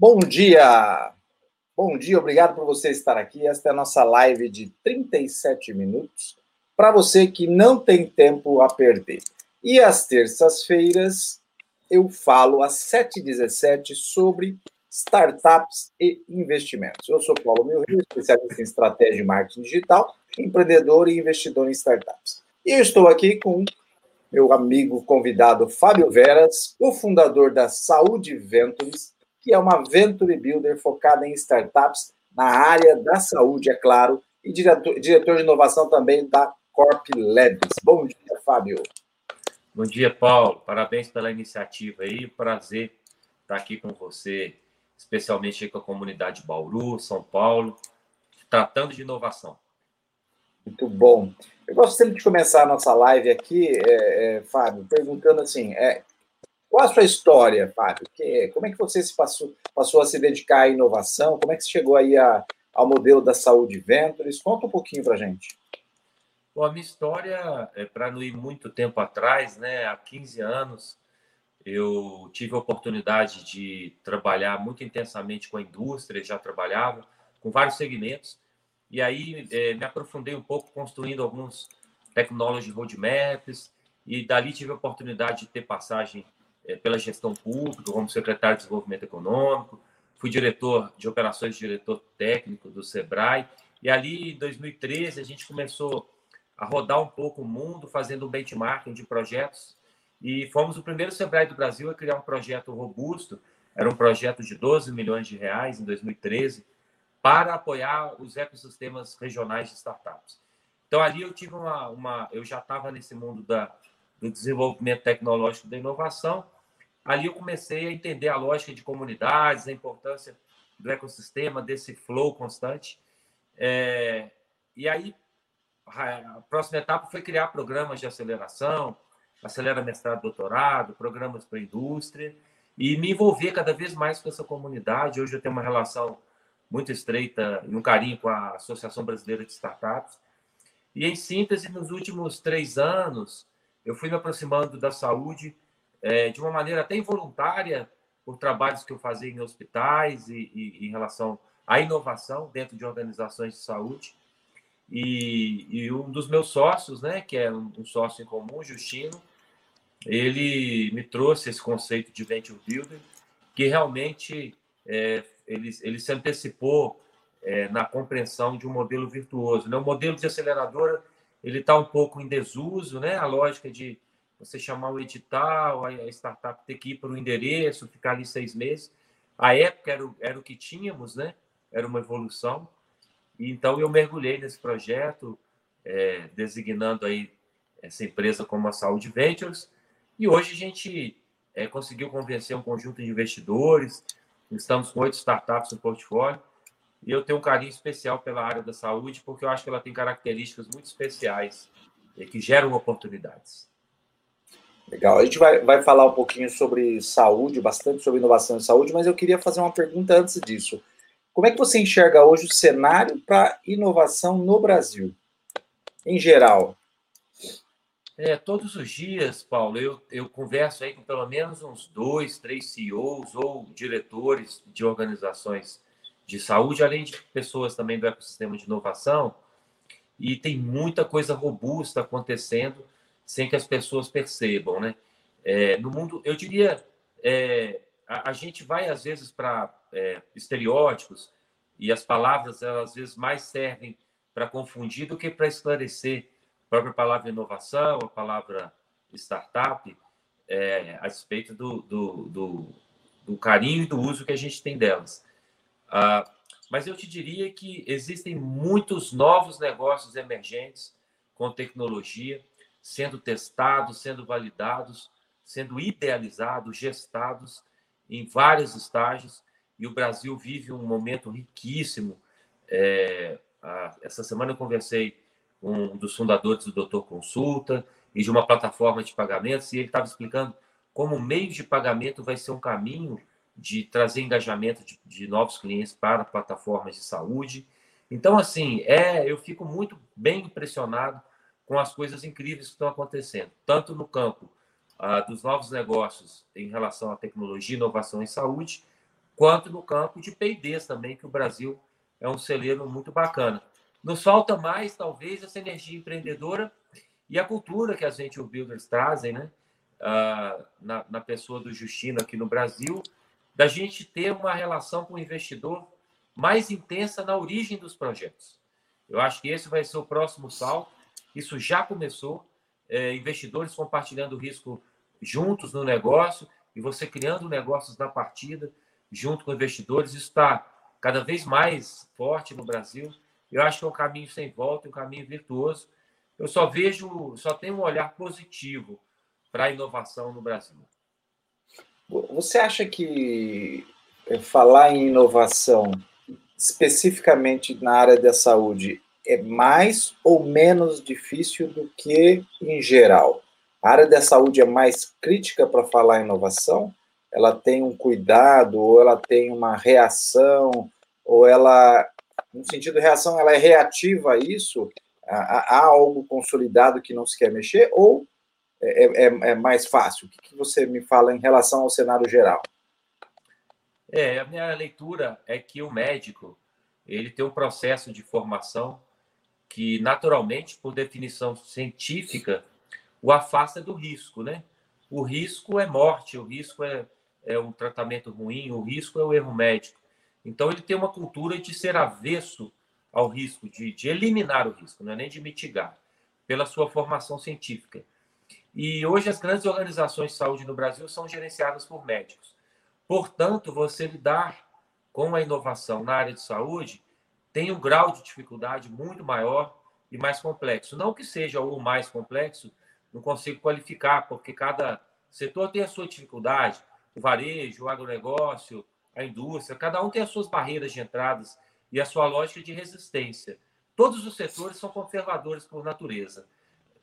Bom dia! Bom dia, obrigado por você estar aqui. Esta é a nossa live de 37 minutos para você que não tem tempo a perder. E às terças-feiras eu falo às 7h17 sobre startups e investimentos. Eu sou Paulo Milrio, especialista em estratégia e marketing digital, empreendedor e investidor em startups. E eu estou aqui com meu amigo convidado Fábio Veras, o fundador da Saúde Ventures, que é uma Venture Builder focada em startups na área da saúde, é claro, e diretor, diretor de inovação também da Corp Labs. Bom dia, Fábio. Bom dia, Paulo. Parabéns pela iniciativa aí. Prazer estar aqui com você especialmente com a comunidade Bauru, São Paulo, tratando de inovação. Muito bom. Eu gosto sempre de começar a nossa live aqui, é, é, Fábio, perguntando assim, é, qual a sua história, Fábio? Que, como é que você se passou, passou a se dedicar à inovação? Como é que você chegou aí a, ao modelo da Saúde Ventures? Conta um pouquinho para gente. Bom, a minha história, é, para não ir muito tempo atrás, né, há 15 anos, eu tive a oportunidade de trabalhar muito intensamente com a indústria, já trabalhava com vários segmentos, e aí é, me aprofundei um pouco construindo alguns technology roadmaps, e dali tive a oportunidade de ter passagem pela gestão pública, como secretário de Desenvolvimento Econômico, fui diretor de operações, diretor técnico do Sebrae, e ali em 2013 a gente começou a rodar um pouco o mundo, fazendo um benchmarking de projetos e fomos o primeiro Sebrae do Brasil a criar um projeto robusto, era um projeto de 12 milhões de reais em 2013, para apoiar os ecossistemas regionais de startups. Então, ali eu tive uma. uma eu já estava nesse mundo da, do desenvolvimento tecnológico da inovação. Ali eu comecei a entender a lógica de comunidades, a importância do ecossistema, desse flow constante. É, e aí, a próxima etapa foi criar programas de aceleração, acelera mestrado, doutorado, programas para a indústria e me envolver cada vez mais com essa comunidade. Hoje eu tenho uma relação muito estreita e um carinho com a Associação Brasileira de Startups. E, em síntese, nos últimos três anos, eu fui me aproximando da saúde é, de uma maneira até involuntária, por trabalhos que eu fazia em hospitais e, e em relação à inovação dentro de organizações de saúde. E, e, um dos meus sócios, né, que é um, sócio em comum, Justino, ele me trouxe esse conceito de venture builder, que realmente é, ele, ele se antecipou é, na compreensão de um modelo virtuoso. Né? O modelo de aceleradora ele está um pouco em desuso, né? A lógica de você chamar o edital, a startup ter que ir para o endereço, ficar ali seis meses. A época era o, era o que tínhamos, né? Era uma evolução. E, então eu mergulhei nesse projeto, é, designando aí essa empresa como a Saúde Ventures, e hoje a gente é, conseguiu convencer um conjunto de investidores, estamos com oito startups no portfólio, e eu tenho um carinho especial pela área da saúde, porque eu acho que ela tem características muito especiais e que geram oportunidades. Legal, a gente vai, vai falar um pouquinho sobre saúde, bastante sobre inovação em saúde, mas eu queria fazer uma pergunta antes disso. Como é que você enxerga hoje o cenário para inovação no Brasil, em geral? É, todos os dias, Paulo, eu, eu converso aí com pelo menos uns dois, três CEOs ou diretores de organizações de saúde, além de pessoas também do ecossistema de inovação, e tem muita coisa robusta acontecendo sem que as pessoas percebam, né? É, no mundo, eu diria, é, a, a, gente vai às vezes para é, estereótipos e as palavras elas, às vezes mais servem para confundir do que para esclarecer própria palavra inovação, a palavra startup, é, a respeito do, do, do, do, carinho e do uso que a gente tem delas. Ah, mas eu te diria que existem muitos novos negócios emergentes com tecnologia sendo testados, sendo validados, sendo idealizados, gestados em vários estágios. E o Brasil vive um momento riquíssimo. É, essa semana eu conversei um dos fundadores do Doutor Consulta e de uma plataforma de pagamentos, e ele estava explicando como o meio de pagamento vai ser um caminho de trazer engajamento de, de, novos clientes para plataformas de saúde. Então, assim, é, eu fico muito bem impressionado com as coisas incríveis que estão acontecendo, tanto no campo ah, dos novos negócios em relação à tecnologia, inovação em saúde, quanto no campo de P&Ds também, que o Brasil é um celeiro muito bacana. Nos falta mais, talvez, essa energia empreendedora e a cultura que as Venture Builders trazem, né? Uh, na, na, pessoa do Justino aqui no Brasil, da gente ter uma relação com o investidor mais intensa na origem dos projetos. Eu acho que esse vai ser o próximo salto. Isso já começou. É, investidores compartilhando risco juntos no negócio e você criando negócios na partida junto com investidores. Isso está cada vez mais forte no Brasil. Eu acho que é um caminho sem volta, um caminho virtuoso. Eu só vejo, só tenho um olhar positivo para a inovação no Brasil. Você acha que é, falar em inovação, especificamente na área da saúde, é mais ou menos difícil do que em geral? A área da saúde é mais crítica para falar inovação? Ela tem um cuidado, ou ela tem uma reação, ou ela, no sentido de reação, ela é reativa a isso? Há, algo consolidado que não se quer mexer? Ou é, é, é mais fácil? O que, que você me fala em relação ao cenário geral? É, a minha leitura é que o médico ele tem um processo de formação que, naturalmente, por definição científica, o afasta do risco, né? O risco é morte, o risco é, é um tratamento ruim, o risco é o erro médico. Então, ele tem uma cultura de ser avesso ao risco, de, de eliminar o risco, não é nem de mitigar, pela sua formação científica. E hoje as grandes organizações de saúde no Brasil são gerenciadas por médicos. Portanto, você lidar com a inovação na área de saúde tem um grau de dificuldade muito maior e mais complexo. Não que seja o mais complexo, não consigo qualificar, porque cada setor tem a sua dificuldade. O varejo, o agronegócio, a indústria, cada um tem as suas barreiras de entradas e a sua lógica de resistência. Todos os setores são conservadores por natureza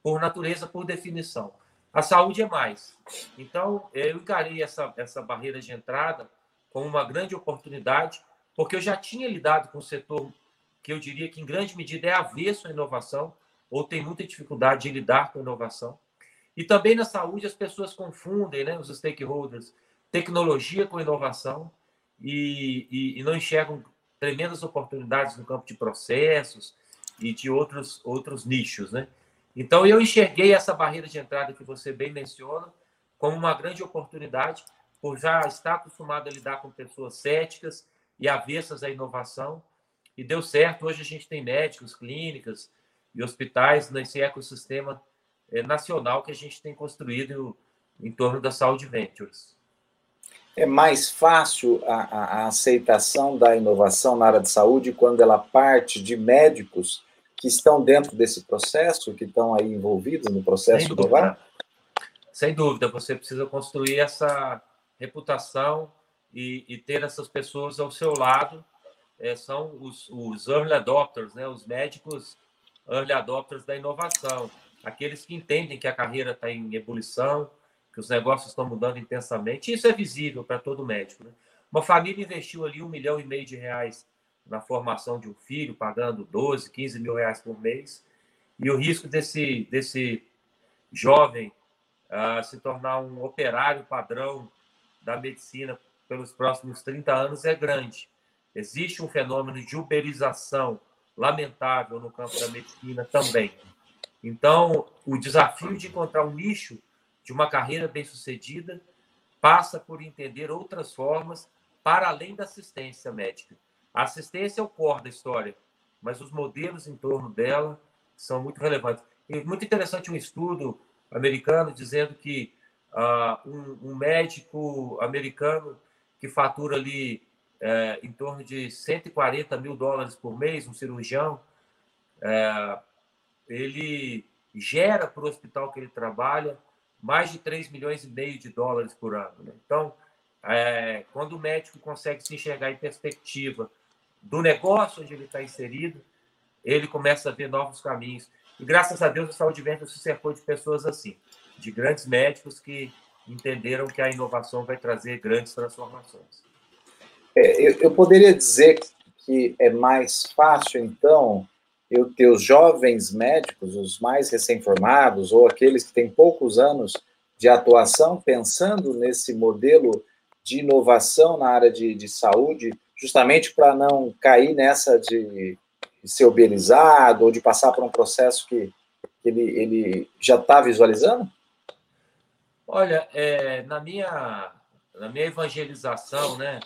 por natureza, por definição. A saúde é mais. Então, eu encarei essa, essa barreira de entrada como uma grande oportunidade, porque eu já tinha lidado com o setor que eu diria que, em grande medida, é avesso à inovação, ou tem muita dificuldade de lidar com inovação. E também na saúde, as pessoas confundem, né, os stakeholders, tecnologia com inovação e, e, e não enxergam tremendas oportunidades no campo de processos e de outros, outros nichos, né? Então, eu enxerguei essa barreira de entrada que você bem menciona como uma grande oportunidade, por já estar acostumado a lidar com pessoas céticas e avessas à inovação. E deu certo. Hoje a gente tem médicos, clínicas e hospitais nesse ecossistema eh, nacional que a gente tem construído em torno da Saúde Ventures. É mais fácil a, a, aceitação da inovação na área de saúde quando ela parte de médicos que estão dentro desse processo, que estão aí envolvidos no processo do VAR? Sem dúvida, você precisa construir essa reputação e, e ter essas pessoas ao seu lado. É, são os, os early adopters, né? os médicos early adopters da inovação, aqueles que entendem que a carreira está em ebulição, que os negócios estão mudando intensamente. Isso é visível para todo médico. Né? Uma família investiu ali um milhão e meio de reais na formação de um filho, pagando 12, 15 mil reais por mês, e o risco desse, desse jovem uh, se tornar um operário padrão da medicina pelos próximos 30 anos é grande. Existe um fenômeno de uberização lamentável no campo da medicina também. Então, o desafio de encontrar um nicho de uma carreira bem-sucedida passa por entender outras formas para além da assistência médica. A assistência é o core da história, mas os modelos em torno dela são muito relevantes. E muito interessante um estudo americano dizendo que uh, um, um, médico americano que fatura ali é, em torno de 140 mil dólares por mês, um cirurgião, é, ele gera para o hospital que ele trabalha mais de 3 milhões e meio de dólares por ano. Né? Então, é, quando o médico consegue se enxergar em perspectiva do negócio onde ele está inserido, ele começa a ver novos caminhos. E graças a Deus, a Saúde Vento se cercou de pessoas assim, de grandes médicos que entenderam que a inovação vai trazer grandes transformações. É, eu, eu poderia dizer que é mais fácil, então, eu ter os jovens médicos, os mais recém-formados, ou aqueles que têm poucos anos de atuação, pensando nesse modelo de inovação na área de, de saúde, justamente para não cair nessa de, ser uberizado ou de passar por um processo que, que ele, ele já está visualizando? Olha, é, na, minha, na minha evangelização, né,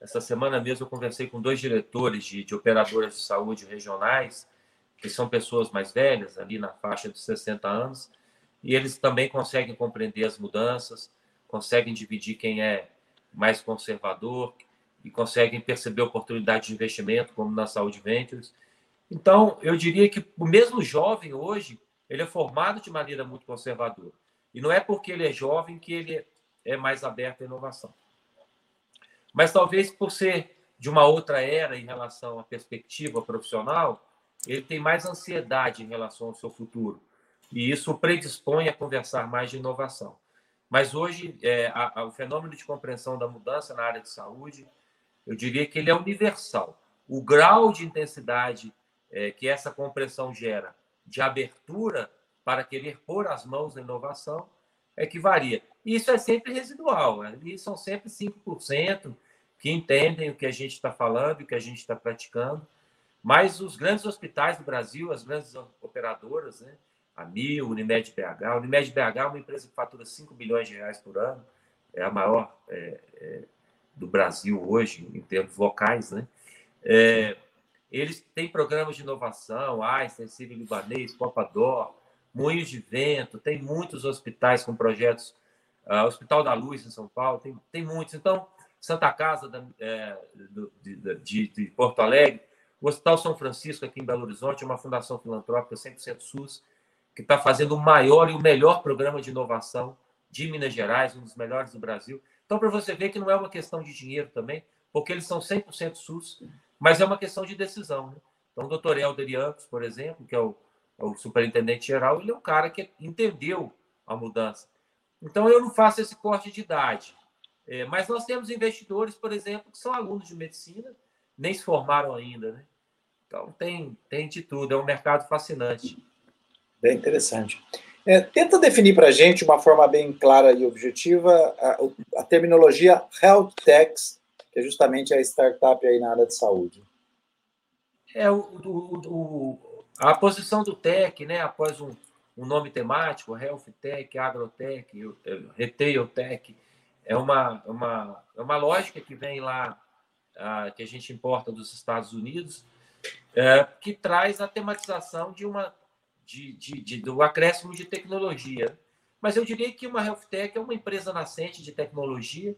essa semana mesmo eu conversei com dois diretores de, de operadoras de saúde regionais, que são pessoas mais velhas, ali na faixa dos 60 anos, e eles também conseguem compreender as mudanças, conseguem dividir quem é mais conservador e conseguem perceber oportunidade de investimento, como na Saúde Ventures. Então, eu diria que o mesmo jovem hoje, ele é formado de maneira muito conservadora. E não é porque ele é jovem que ele é mais aberto à inovação. Mas talvez por ser de uma outra era em relação à perspectiva profissional, ele tem mais ansiedade em relação ao seu futuro. E isso predispõe a conversar mais de inovação. Mas hoje, é, a, a, o fenômeno de compreensão da mudança na área de saúde, eu diria que ele é universal. O grau de intensidade é, que essa compreensão gera de abertura para querer pôr as mãos na inovação é que varia. Isso é sempre residual, ali são sempre 5% que entendem o que a gente está falando, o que a gente está praticando, mas os grandes hospitais do Brasil, as grandes operadoras, né, a Mil, Unimed BH, Unimed BH é uma empresa que fatura 5 bilhões de reais por ano, é a maior é, é, do Brasil hoje, em termos locais, né? É, eles têm programas de inovação, Einstein, Sírio Libanês, Copador, Moinhos de Vento, tem muitos hospitais com projetos, uh, Hospital da Luz em São Paulo, tem, tem muitos. Então, Santa Casa da, é, do, de, de, Porto Alegre, o Hospital São Francisco aqui em Belo Horizonte, é uma fundação filantrópica 100% SUS, que está fazendo o maior e o melhor programa de inovação de Minas Gerais, um dos melhores do Brasil. Então, para você ver que não é uma questão de dinheiro também, porque eles são 100% SUS, mas é uma questão de decisão. Né? Então, o doutor Helder por exemplo, que é o o superintendente geral, ele é um cara que entendeu a mudança. Então, eu não faço esse corte de idade. É, mas nós temos investidores, por exemplo, que são alunos de medicina, nem se formaram ainda. Né? Então, tem, tem de tudo. É um mercado fascinante. Bem interessante. É, tenta definir para a gente, de uma forma bem clara e objetiva, a, a terminologia Health Techs, que é justamente a startup aí na área de saúde. É, o, o, o a posição do TEC, né, após um, um nome temático, Health Tech, Agrotech, Retail Tech, é uma, uma, é uma lógica que vem lá, uh, que a gente importa dos Estados Unidos, uh, que traz a tematização de uma, de, de, de, do acréscimo de tecnologia. Mas eu diria que uma Health Tech é uma empresa nascente de tecnologia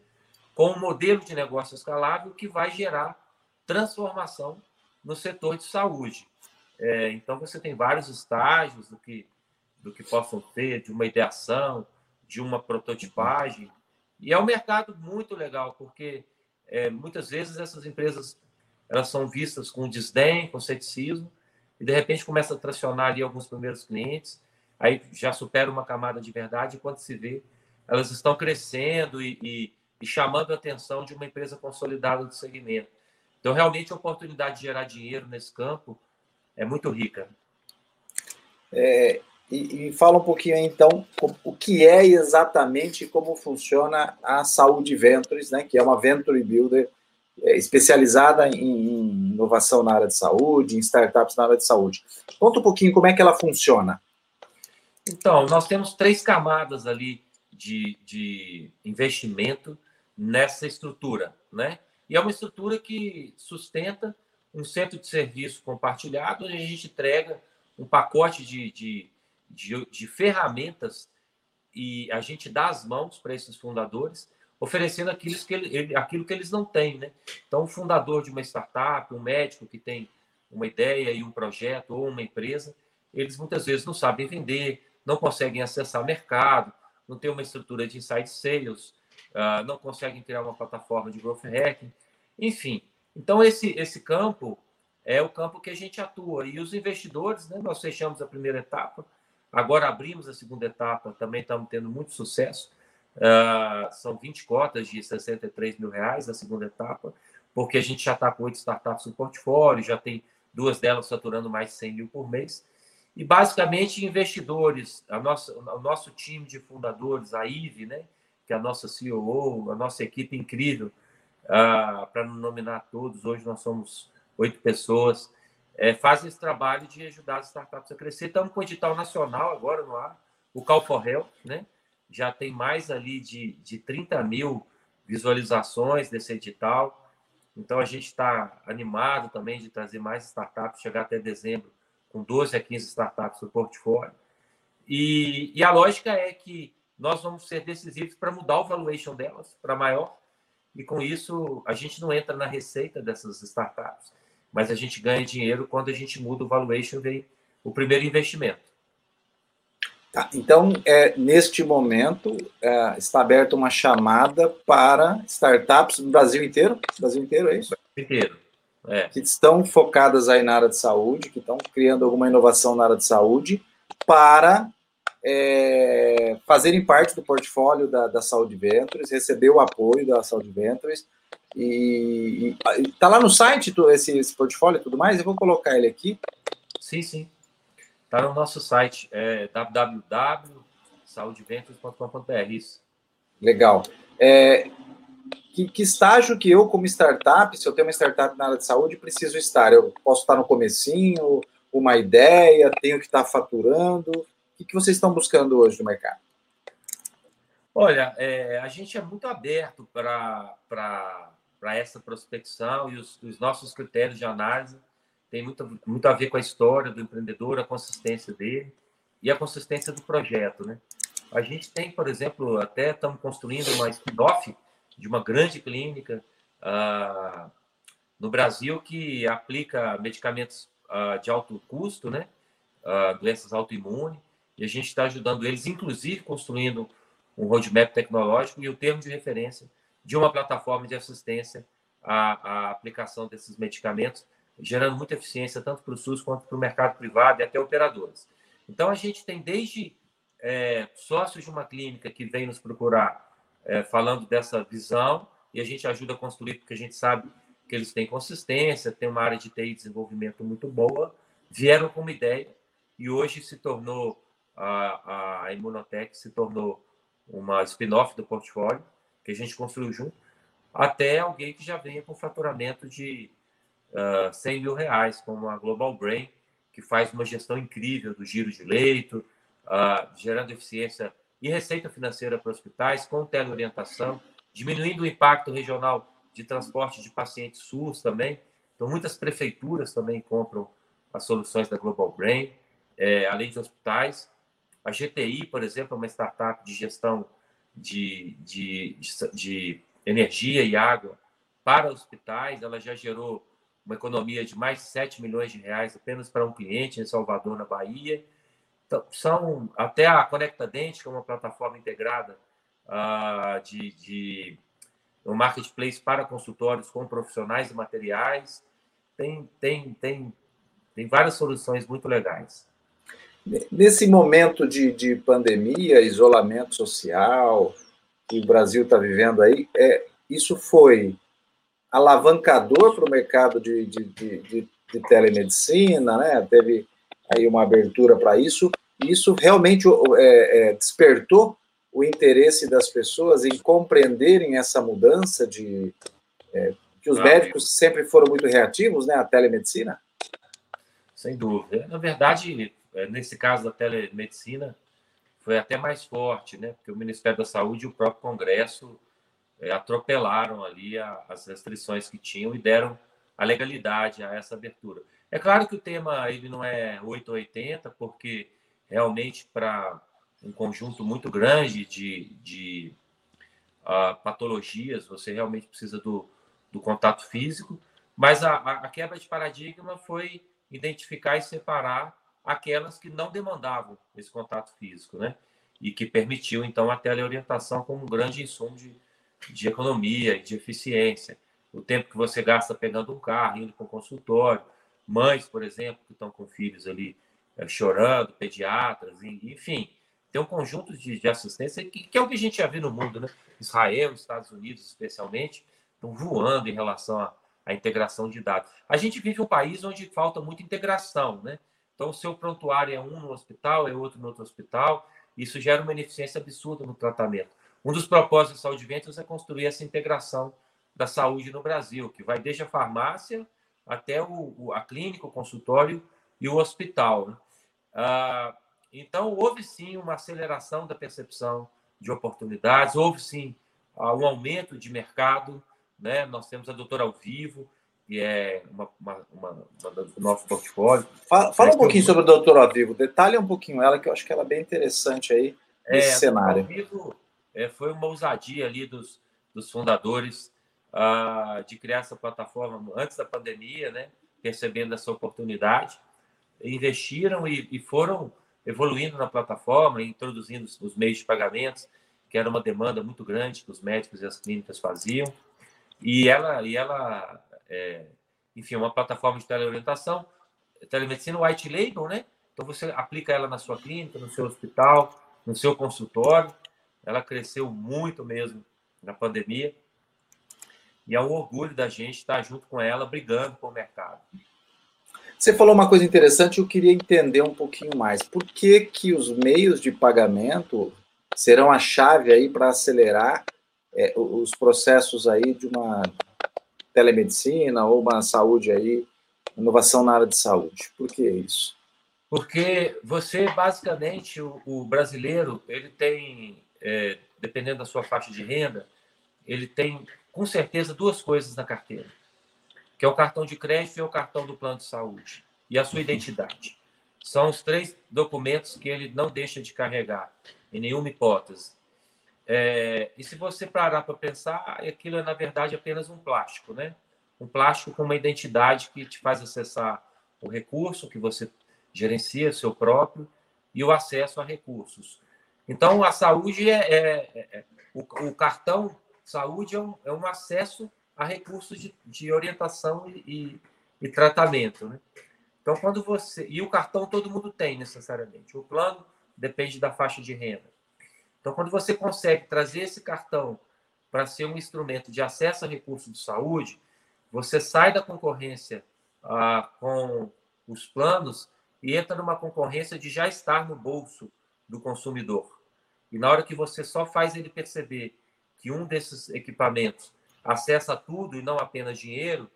com um modelo de negócio escalável que vai gerar transformação no setor de saúde. É, então, você tem vários estágios do que, do que possam ter, de uma ideação, de uma prototipagem. E é um mercado muito legal, porque é, muitas vezes essas empresas elas são vistas com desdém, com ceticismo, e de repente começa a tracionar ali alguns primeiros clientes, aí já supera uma camada de verdade, e quando se vê, elas estão crescendo e, e, e chamando a atenção de uma empresa consolidada do segmento. Então, realmente, a oportunidade de gerar dinheiro nesse campo é muito rica. É, e, e, fala um pouquinho então, o que é exatamente como funciona a Saúde Ventures, né, que é uma Venture Builder é, especializada em, em, inovação na área de saúde, em startups na área de saúde. Conta um pouquinho como é que ela funciona. Então, nós temos três camadas ali de, de investimento nessa estrutura, né? E é uma estrutura que sustenta um centro de serviço compartilhado, onde a gente entrega um pacote de, de, de, de ferramentas e a gente dá as mãos para esses fundadores, oferecendo aquilo que, ele, aquilo que eles não têm. Né? Então, o fundador de uma startup, um médico que tem uma ideia e um projeto, ou uma empresa, eles muitas vezes não sabem vender, não conseguem acessar o mercado, não tem uma estrutura de inside sales, uh, não conseguem criar uma plataforma de growth hacking, enfim. Então, esse, esse campo é o campo que a gente atua. E os investidores, né, nós fechamos a primeira etapa, agora abrimos a segunda etapa, também estamos tendo muito sucesso. Uh, são 20 cotas de 63 mil reais na segunda etapa, porque a gente já está com oito startups no portfólio, já tem duas delas faturando mais de 100 mil por mês. E basicamente investidores, a nossa, o nosso time de fundadores, a IVE, né, que a nossa CEO, a nossa equipe incrível, uh, para não nominar todos, hoje nós somos oito pessoas, é, fazem esse trabalho de ajudar as startups a crescer. Estamos com o edital nacional agora no ar, o Call for Help, né? já tem mais ali de, de 30 mil visualizações desse edital. Então, a gente está animado também de trazer mais startups, chegar até dezembro com 12 a 15 startups no portfólio. E, e a lógica é que nós vamos ser decisivos para mudar o valuation delas para maior, e com isso a gente não entra na receita dessas startups, mas a gente ganha dinheiro quando a gente muda o valuation, vem o primeiro investimento. Tá, então, é, neste momento, é, está aberta uma chamada para startups no Brasil inteiro? Brasil inteiro, é isso? Brasil inteiro. É. Que estão focadas aí na área de saúde, que estão criando alguma inovação na área de saúde, para é, fazerem parte do portfólio da, da Saúde Ventures, receber o apoio da Saúde Ventures. E está lá no site esse, esse portfólio e tudo mais. Eu vou colocar ele aqui. Sim, sim. Está no nosso site, é www.saudeventures.com.br. Legal. É, que, que, estágio que eu, como startup, se eu tenho uma startup na área de saúde, preciso estar? Eu posso estar no comecinho, uma ideia, tenho que estar faturando? O que, vocês estão buscando hoje no mercado? Olha, é, a gente é muito aberto para essa prospecção e os, os nossos critérios de análise tem muito, muito a ver com a história do empreendedor, a consistência dele e a consistência do projeto, né? A gente tem, por exemplo, até estamos construindo uma spin-off de uma grande clínica uh, no Brasil que aplica medicamentos uh, de alto custo, né? Uh, doenças autoimunes, e a gente está ajudando eles, inclusive construindo um roadmap tecnológico e o termo de referência de uma plataforma de assistência à, à aplicação desses medicamentos gerando muita eficiência tanto para o SUS quanto para o mercado privado e até operadoras. Então, a gente tem desde é, sócios de uma clínica que vem nos procurar é, falando dessa visão e a gente ajuda a construir, porque a gente sabe que eles têm consistência, têm uma área de TI e desenvolvimento muito boa, vieram com uma ideia e hoje se tornou, a, a Imunotech se tornou uma spin-off do portfólio, que a gente construiu junto, até alguém que já venha com faturamento de uh, ah, 100 mil reais, como a Global Brain, que faz uma gestão incrível do giro de leito, uh, gerando eficiência e receita financeira para hospitais, com teleorientação, diminuindo o impacto regional de transporte de pacientes SUS também. Então, muitas prefeituras também compram as soluções da Global Brain, é, além de hospitais. A GTI, por exemplo, é uma startup de gestão de, de, de, energia e água para hospitais. Ela já gerou uma economia de mais de 7 milhões de reais apenas para um cliente em Salvador, na Bahia. Então, são até a Conecta Dente, que é uma plataforma integrada uh, de, de um marketplace para consultórios com profissionais e materiais. Tem, tem, tem, tem várias soluções muito legais. Nesse momento de, de pandemia, isolamento social que o Brasil está vivendo aí, é, isso foi alavancador para o mercado de, de, de, de, telemedicina, né? teve aí uma abertura para isso, e isso realmente é, é, despertou o interesse das pessoas em compreenderem essa mudança de é, que os ah, médicos sempre foram muito reativos, né, à telemedicina. Sem dúvida. Na verdade, nesse caso da telemedicina, foi até mais forte, né? Porque o Ministério da Saúde e o próprio Congresso é, atropelaram ali as restrições que tinham e deram a legalidade a essa abertura. É claro que o tema ele não é 880, porque realmente para um conjunto muito grande de, de uh, patologias, você realmente precisa do, do contato físico, mas a, a, quebra de paradigma foi identificar e separar aquelas que não demandavam esse contato físico, né? E que permitiu, então, a teleorientação como um grande insumo de, de economia e de eficiência. O tempo que você gasta pegando um carro, indo para o consultório. Mães, por exemplo, que estão com filhos ali é, chorando, pediatras, enfim. Tem um conjunto de, de assistência que, que, é o que a gente já viu no mundo, né? Israel, Estados Unidos, especialmente, estão voando em relação à, à integração de dados. A gente vive um país onde falta muita integração, né? Então, o seu prontuário é um no hospital, é outro no outro hospital. Isso gera uma ineficiência absurda no tratamento. Um dos propósitos da Saúde Ventos é construir essa integração da saúde no Brasil, que vai desde a farmácia até o a clínica, o consultório e o hospital. Né? Ah, então, houve sim uma aceleração da percepção de oportunidades, houve sim ah, um aumento de mercado. Né? Nós temos a doutora ao vivo, que é uma, uma, uma, uma do nosso portfólio. Fala, fala um pouquinho sobre a doutora ao vivo, detalhe um pouquinho ela, que eu acho que ela é bem interessante aí nesse é, cenário. Ao vivo é, foi uma ousadia ali dos, dos fundadores uh, de criar essa plataforma antes da pandemia, né? percebendo essa oportunidade, investiram e, e foram evoluindo na plataforma, introduzindo os meios de pagamentos, que era uma demanda muito grande que os médicos e as clínicas faziam. E ela, e ela é, enfim, uma plataforma de teleorientação, telemedicina white label, né? Então você aplica ela na sua clínica, no seu hospital, no seu consultório. Ela cresceu muito mesmo na pandemia. E é um orgulho da gente estar junto com ela, brigando com o mercado. Você falou uma coisa interessante, eu queria entender um pouquinho mais. Por que, que os meios de pagamento serão a chave aí para acelerar é, os processos aí de uma telemedicina ou uma saúde aí, inovação na área de saúde? Por que isso? Porque você, basicamente, o, o brasileiro, ele tem, é, dependendo da sua faixa de renda, ele tem, com certeza, duas coisas na carteira, que é o cartão de crédito e o cartão do plano de saúde, e a sua identidade. São os três documentos que ele não deixa de carregar, em nenhuma hipótese. É, e se você parar para pensar, aquilo é, na verdade, apenas um plástico, né? Um plástico com uma identidade que te faz acessar o recurso que você gerencia, seu próprio, e o acesso a recursos. Então, a saúde é. é, é, o, o, cartão saúde é um, é um, acesso a recursos de, de orientação e, e, e tratamento, né? Então, quando você. E o cartão todo mundo tem necessariamente. O plano depende da faixa de renda. Então, quando você consegue trazer esse cartão para ser um instrumento de acesso a recursos de saúde, você sai da concorrência ah, com os planos e entra numa concorrência de já estar no bolso do consumidor. E na hora que você só faz ele perceber que um desses equipamentos acessa tudo e não apenas dinheiro,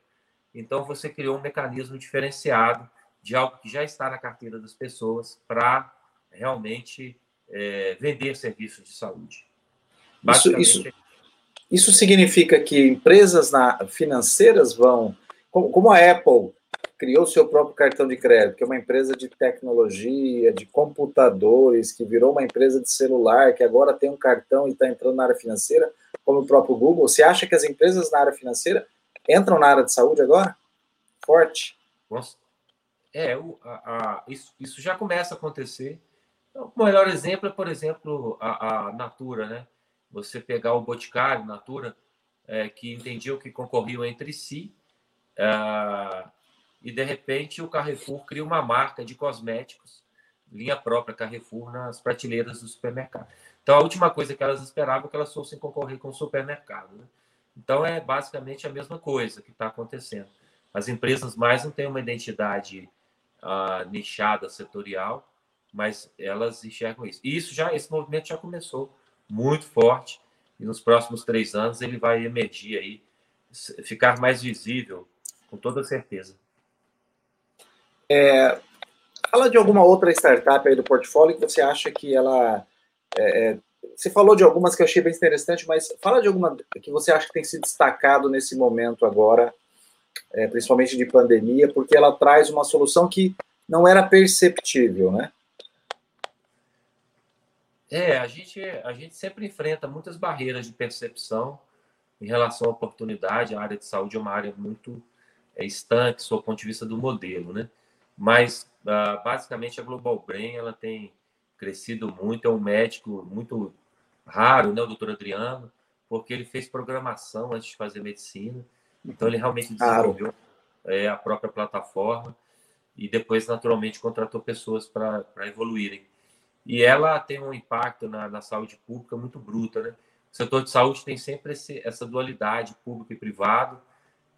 então você criou um mecanismo diferenciado de algo que já está na carteira das pessoas para realmente é, vender serviços de saúde. Isso, isso, isso significa que empresas na, financeiras vão, como, como a Apple criou seu próprio cartão de crédito, que é uma empresa de tecnologia, de computadores, que virou uma empresa de celular, que agora tem um cartão e está entrando na área financeira, como o próprio Google. Você acha que as empresas na área financeira entram na área de saúde agora? Forte. Nossa. É, o, a, a, isso, isso já começa a acontecer. O melhor exemplo é, por exemplo, a, a Natura, né? Você pegar o Boticário, Natura, é, que entendiam que concorriam entre si, é, e de repente o Carrefour cria uma marca de cosméticos, linha própria Carrefour, nas prateleiras do supermercado. Então, a última coisa que elas esperavam é que elas fossem concorrer com o supermercado. Né? Então, é basicamente a mesma coisa que está acontecendo. As empresas mais não têm uma identidade uh, nichada, setorial, mas elas enxergam isso. E isso já, esse movimento já começou muito forte e nos próximos três anos ele vai emergir aí, ficar mais visível, com toda certeza. É, fala de alguma outra startup aí do portfólio que você acha que ela é, é, você falou de algumas que eu achei bem interessante, mas fala de alguma que você acha que tem se destacado nesse momento agora, é, principalmente de pandemia, porque ela traz uma solução que não era perceptível, né? É, a gente, a gente sempre enfrenta muitas barreiras de percepção em relação à oportunidade. A área de saúde é uma área muito é, estanque, do ponto de vista do modelo, né? Mas, uh, basicamente, a Global Brain ela tem crescido muito. É um médico muito raro, né, o doutor Adriano, porque ele fez programação antes de fazer medicina. Então, ele realmente desenvolveu é, a própria plataforma e depois, naturalmente, contratou pessoas para evoluírem. E ela tem um impacto na, na saúde pública muito bruta, né? O setor de saúde tem sempre esse, essa dualidade público e privado,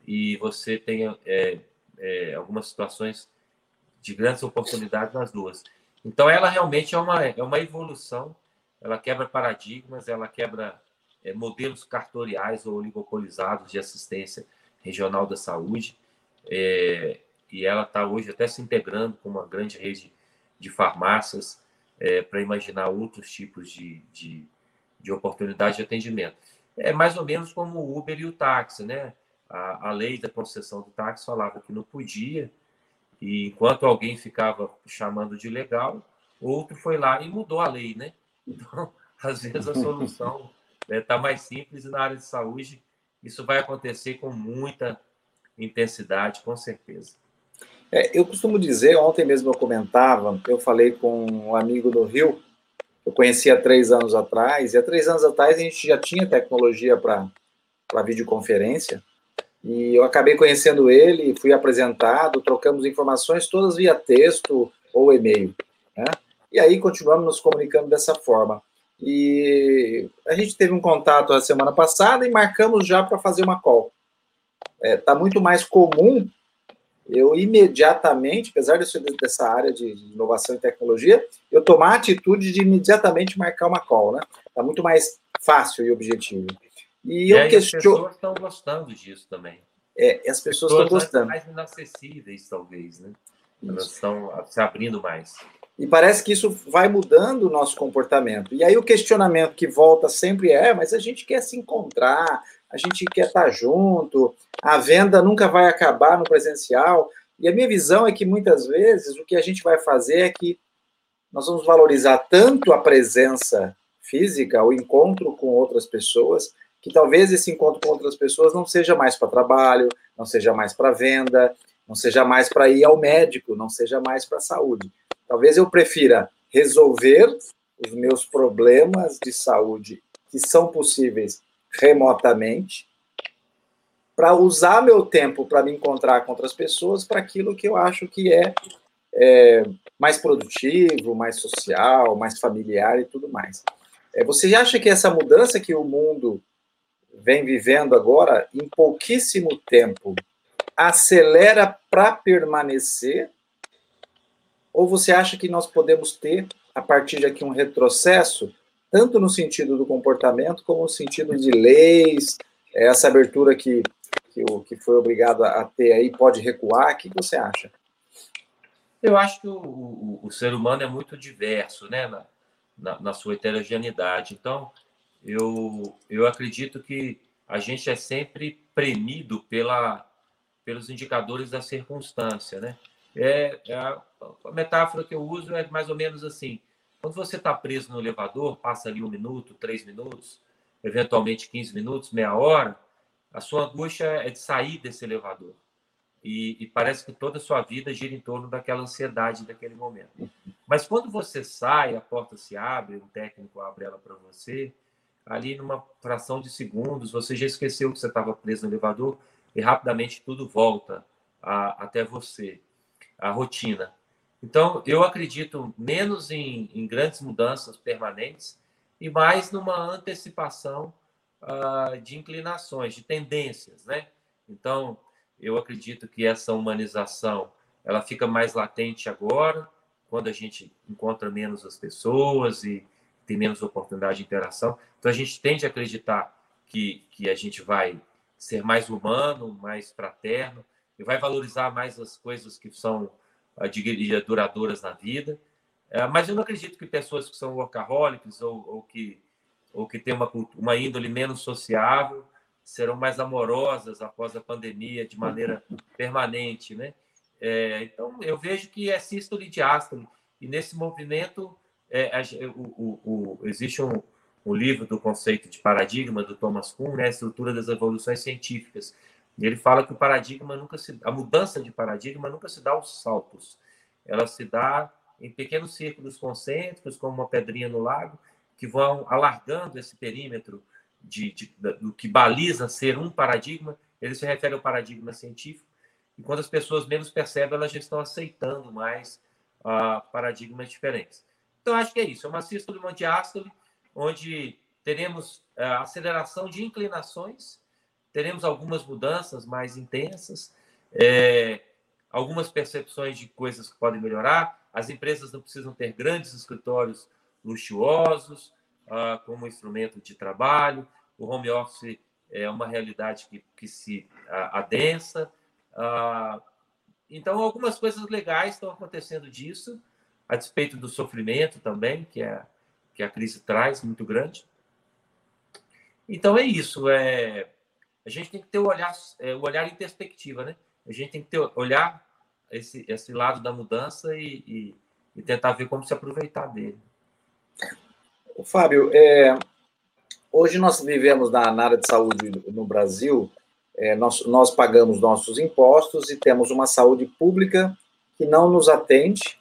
e você tem é, é, algumas situações de grandes oportunidades nas duas. Então, ela realmente é uma, é uma evolução ela quebra paradigmas, ela quebra é, modelos cartoriais ou oligopolizados de assistência regional da saúde. É, e ela está hoje até se integrando com uma grande rede de farmácias é, para imaginar outros tipos de, de, de oportunidade de atendimento. É mais ou menos como o Uber e o táxi, né? A, a lei da concessão do táxi falava que não podia, e enquanto alguém ficava chamando de legal, outro foi lá e mudou a lei, né? Então, às vezes a solução está né, mais simples e na área de saúde isso vai acontecer com muita intensidade, com certeza. É, eu costumo dizer, ontem mesmo eu comentava, eu falei com um amigo do Rio, eu conheci há três anos atrás, e há três anos atrás a gente já tinha tecnologia para videoconferência, e eu acabei conhecendo ele, fui apresentado, trocamos informações todas via texto ou e-mail, né? E aí continuamos nos comunicando dessa forma. E a gente teve um contato a semana passada e marcamos já para fazer uma call. Está é, tá muito mais comum eu imediatamente, apesar de ser dessa área de inovação e tecnologia, eu tomar a atitude de imediatamente marcar uma call, né? Está muito mais fácil e objetivo. E, e eu questiono... As pessoas estão gostando disso também. É, as pessoas estão gostando. mais inacessíveis, talvez, né? Elas isso. estão se abrindo mais. E parece que isso vai mudando o nosso comportamento. E aí o questionamento que volta sempre é: mas a gente quer se encontrar, a gente quer estar junto, a venda nunca vai acabar no presencial. E a minha visão é que muitas vezes o que a gente vai fazer é que nós vamos valorizar tanto a presença física, o encontro com outras pessoas, que talvez esse encontro com outras pessoas não seja mais para trabalho, não seja mais para venda, não seja mais para ir ao médico, não seja mais para saúde. Talvez eu prefira resolver os meus problemas de saúde que são possíveis remotamente, para usar meu tempo para me encontrar com outras pessoas para aquilo que eu acho que é, é, mais produtivo, mais social, mais familiar e tudo mais. É, você acha que essa mudança que o mundo vem vivendo agora, em pouquíssimo tempo, acelera para permanecer? Ou você acha que nós podemos ter, a partir de aqui, um retrocesso tanto no sentido do comportamento como no sentido de leis, essa abertura que, que, o, que foi obrigado a ter aí pode recuar. O que você acha? Eu acho que o, o, o ser humano é muito diverso, né, na, na, na, sua heterogeneidade. Então, eu, eu acredito que a gente é sempre premido pela, pelos indicadores da circunstância, né? É, é a, a metáfora que eu uso é mais ou menos assim: quando você está preso no elevador, passa ali um minuto, três minutos, eventualmente 15 minutos, meia hora, a sua angústia é de sair desse elevador. E, e, parece que toda a sua vida gira em torno daquela ansiedade daquele momento. Mas quando você sai, a porta se abre, o técnico abre ela para você, ali numa fração de segundos, você já esqueceu que você estava preso no elevador e rapidamente tudo volta a, até você, a rotina. Então, eu acredito menos em, em grandes mudanças permanentes e mais numa antecipação uh, de inclinações, de tendências, né? Então, eu acredito que essa humanização ela fica mais latente agora, quando a gente encontra menos as pessoas e tem menos oportunidade de interação. Então, a gente tende a acreditar que, que a gente vai ser mais humano, mais fraterno, e vai valorizar mais as coisas que são diria, duradouras na vida. É, mas eu não acredito que pessoas que são workaholics ou, ou que, ou que têm uma, uma índole menos sociável serão mais amorosas após a pandemia de maneira permanente, né? É, então, eu vejo que é sístole e diástole. E nesse movimento, é, o, o, o, existe um, um, livro do conceito de paradigma do Thomas Kuhn, né, a estrutura das evoluções científicas. Ele fala que o paradigma nunca se, a mudança de paradigma nunca se dá aos saltos. Ela se dá em pequenos círculos concêntricos, como uma pedrinha no lago, que vão alargando esse perímetro de, de, do que baliza ser um paradigma. Ele se refere ao paradigma científico. E quando as pessoas menos percebem, elas já estão aceitando mais uh, paradigmas diferentes. Então, acho que é isso. É uma sístole, uma diástole, onde teremos uh, aceleração de inclinações teremos algumas mudanças mais intensas, é, algumas percepções de coisas que podem melhorar. As empresas não precisam ter grandes escritórios luxuosos, uh, como instrumento de trabalho, o home office é uma realidade que, que se adensa. Uh, então, algumas coisas legais estão acontecendo disso, a despeito do sofrimento também, que, é, que a crise traz, muito grande. Então, é isso. É, a gente tem que ter o olhar, é, o olhar em perspectiva, né? A gente tem que ter, olhar esse, esse lado da mudança e, e, e tentar ver como se aproveitar dele. Fábio, é, hoje nós vivemos na, na, área de saúde no Brasil, é, nós, nós pagamos nossos impostos e temos uma saúde pública que não nos atende,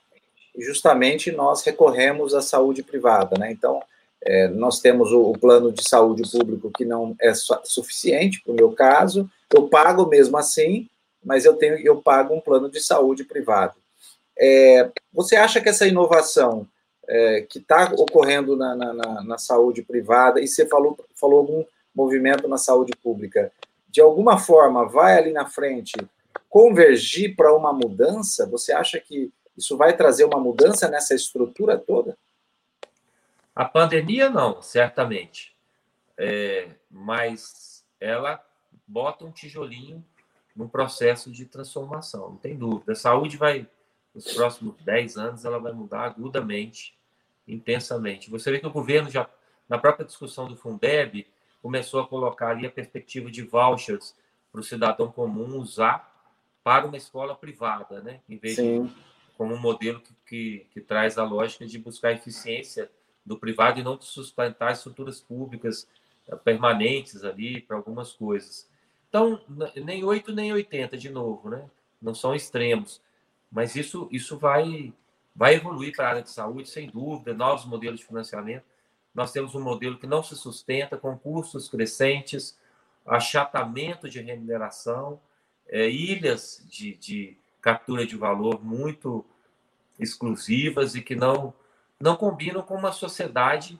justamente nós recorremos à saúde privada, né? Então, é, nós temos o, o, plano de saúde público que não é suficiente para o meu caso, eu pago mesmo assim, mas eu tenho eu pago um plano de saúde privado. É, você acha que essa inovação é, que está ocorrendo na, na, na, saúde privada, e você falou, falou algum movimento na saúde pública, de alguma forma vai ali na frente convergir para uma mudança? Você acha que isso vai trazer uma mudança nessa estrutura toda? A pandemia não, certamente. É, mas ela bota um tijolinho no processo de transformação, não tem dúvida. A saúde vai, nos próximos 10 anos, ela vai mudar agudamente, intensamente. Você vê que o governo já, na própria discussão do Fundeb, começou a colocar ali a perspectiva de vouchers para o cidadão comum usar para uma escola privada, né? Em vez Sim. de como um modelo que, que, que traz a lógica de buscar eficiência do privado e não de sustentar estruturas públicas eh, permanentes ali para algumas coisas. Então, nem 8 nem 80 de novo, né? Não são extremos, mas isso isso vai vai evoluir para a área de saúde sem dúvida, novos modelos de financiamento. Nós temos um modelo que não se sustenta com custos crescentes, achatamento de remuneração, é, ilhas de, de captura de valor muito exclusivas e que não não combinam com uma sociedade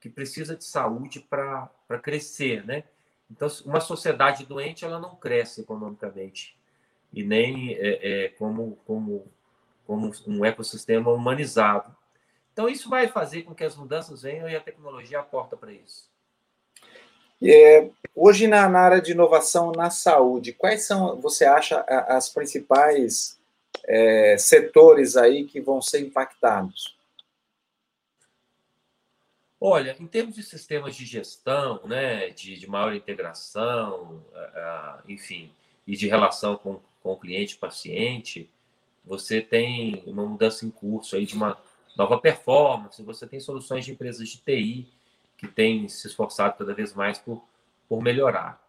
que precisa de saúde para crescer, né? Então, uma sociedade doente ela não cresce economicamente e nem é, é, como, como, como um ecossistema humanizado. Então, isso vai fazer com que as mudanças venham e a tecnologia aporta para isso. É, hoje, na, na, área de inovação na saúde, quais são, você acha, as principais é, setores aí que vão ser impactados? Olha, em termos de sistemas de gestão, né, de, de maior integração, uh, enfim, e de relação com, com o cliente paciente, você tem uma mudança em curso aí de uma nova performance, você tem soluções de empresas de TI que têm se esforçado cada vez mais por, por melhorar.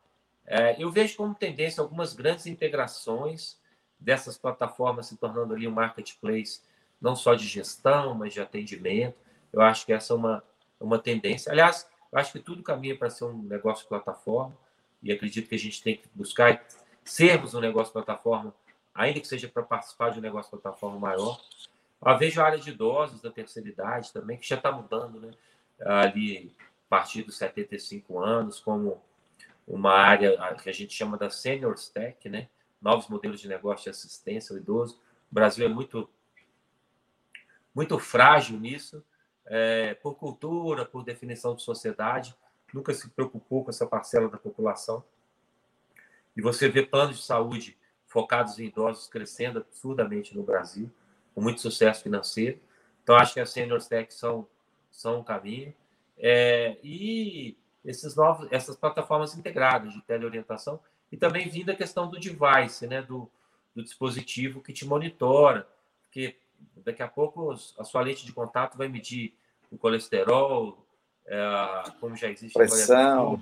É, eu vejo como tendência algumas grandes integrações dessas plataformas se tornando ali um marketplace, não só de gestão, mas de atendimento. Eu acho que essa é uma, uma tendência. Aliás, eu acho que tudo caminha para ser um negócio plataforma e acredito que a gente tem que buscar sermos um negócio plataforma, ainda que seja para participar de um negócio plataforma maior. Eu vejo a área de idosos da terceira idade também, que já está mudando, né? Ali, a partir dos 75 anos, como uma área que a gente chama da Senior Tech, né? Novos modelos de negócio de assistência ao idoso. O Brasil é muito, muito frágil nisso é, por cultura, por definição de sociedade, nunca se preocupou com essa parcela da população. E você vê planos de saúde focados em idosos crescendo absurdamente no Brasil, com muito sucesso financeiro. Então, acho que as Senior Tech são, são um caminho. É, e esses novos, essas plataformas integradas de teleorientação, e também vindo a questão do device, né, do, do dispositivo que te monitora, porque daqui a pouco a sua lente de contato vai medir o colesterol, é, como já existe pressão,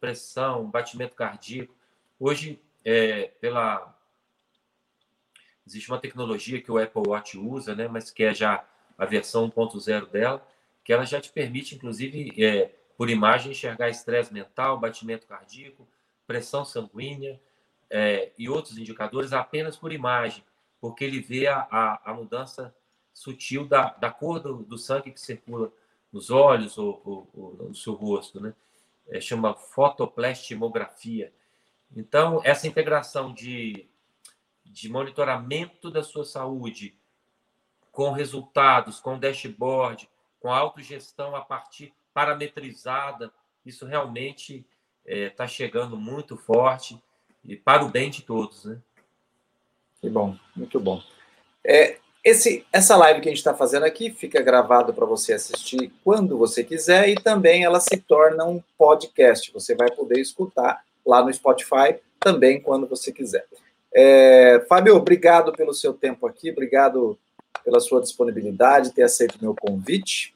pressão, batimento cardíaco. Hoje, é, pela existe uma tecnologia que o Apple Watch usa, né, mas que é já a versão 1.0 dela, que ela já te permite, inclusive, é, por imagem, enxergar estresse mental, batimento cardíaco, pressão sanguínea é, e outros indicadores apenas por imagem porque ele vê a, a, a mudança sutil da, da cor do, do, sangue que circula nos olhos ou, ou, ou no seu rosto, né? É, chama fotoplastimografia. Então, essa integração de, de monitoramento da sua saúde com resultados, com dashboard, com autogestão a partir parametrizada. Isso realmente está é, chegando muito forte e para o bem de todos, né? Que bom, muito bom. É, esse, essa live que a gente está fazendo aqui fica gravado para você assistir quando você quiser e também ela se torna um podcast. Você vai poder escutar lá no Spotify também quando você quiser. É, Fábio, obrigado pelo seu tempo aqui, obrigado pela sua disponibilidade, ter aceito o meu convite.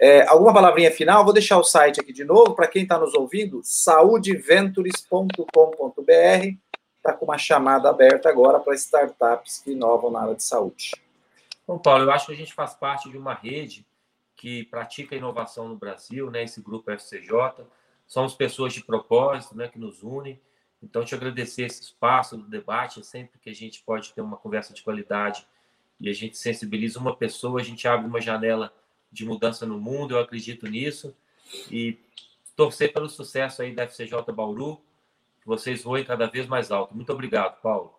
É, alguma palavrinha final? Vou deixar o site aqui de novo para quem está nos ouvindo, saudeventures.com.br. Está com uma chamada aberta agora para startups que inovam na área de saúde. Bom, Paulo, eu acho que a gente faz parte de uma rede que pratica inovação no Brasil, né? Esse grupo FCJ. Somos pessoas de propósito, né? Que nos unem. Então, te agradecer esse espaço do debate. É sempre que a gente pode ter uma conversa de qualidade e a gente sensibiliza uma pessoa, a gente abre uma janela de mudança no mundo. Eu acredito nisso. E torcer pelo sucesso aí da FCJ Bauru. Que vocês voem cada vez mais alto. Muito obrigado, Paulo.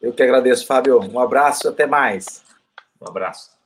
Eu que agradeço, Fábio. Um abraço, até mais. Um abraço.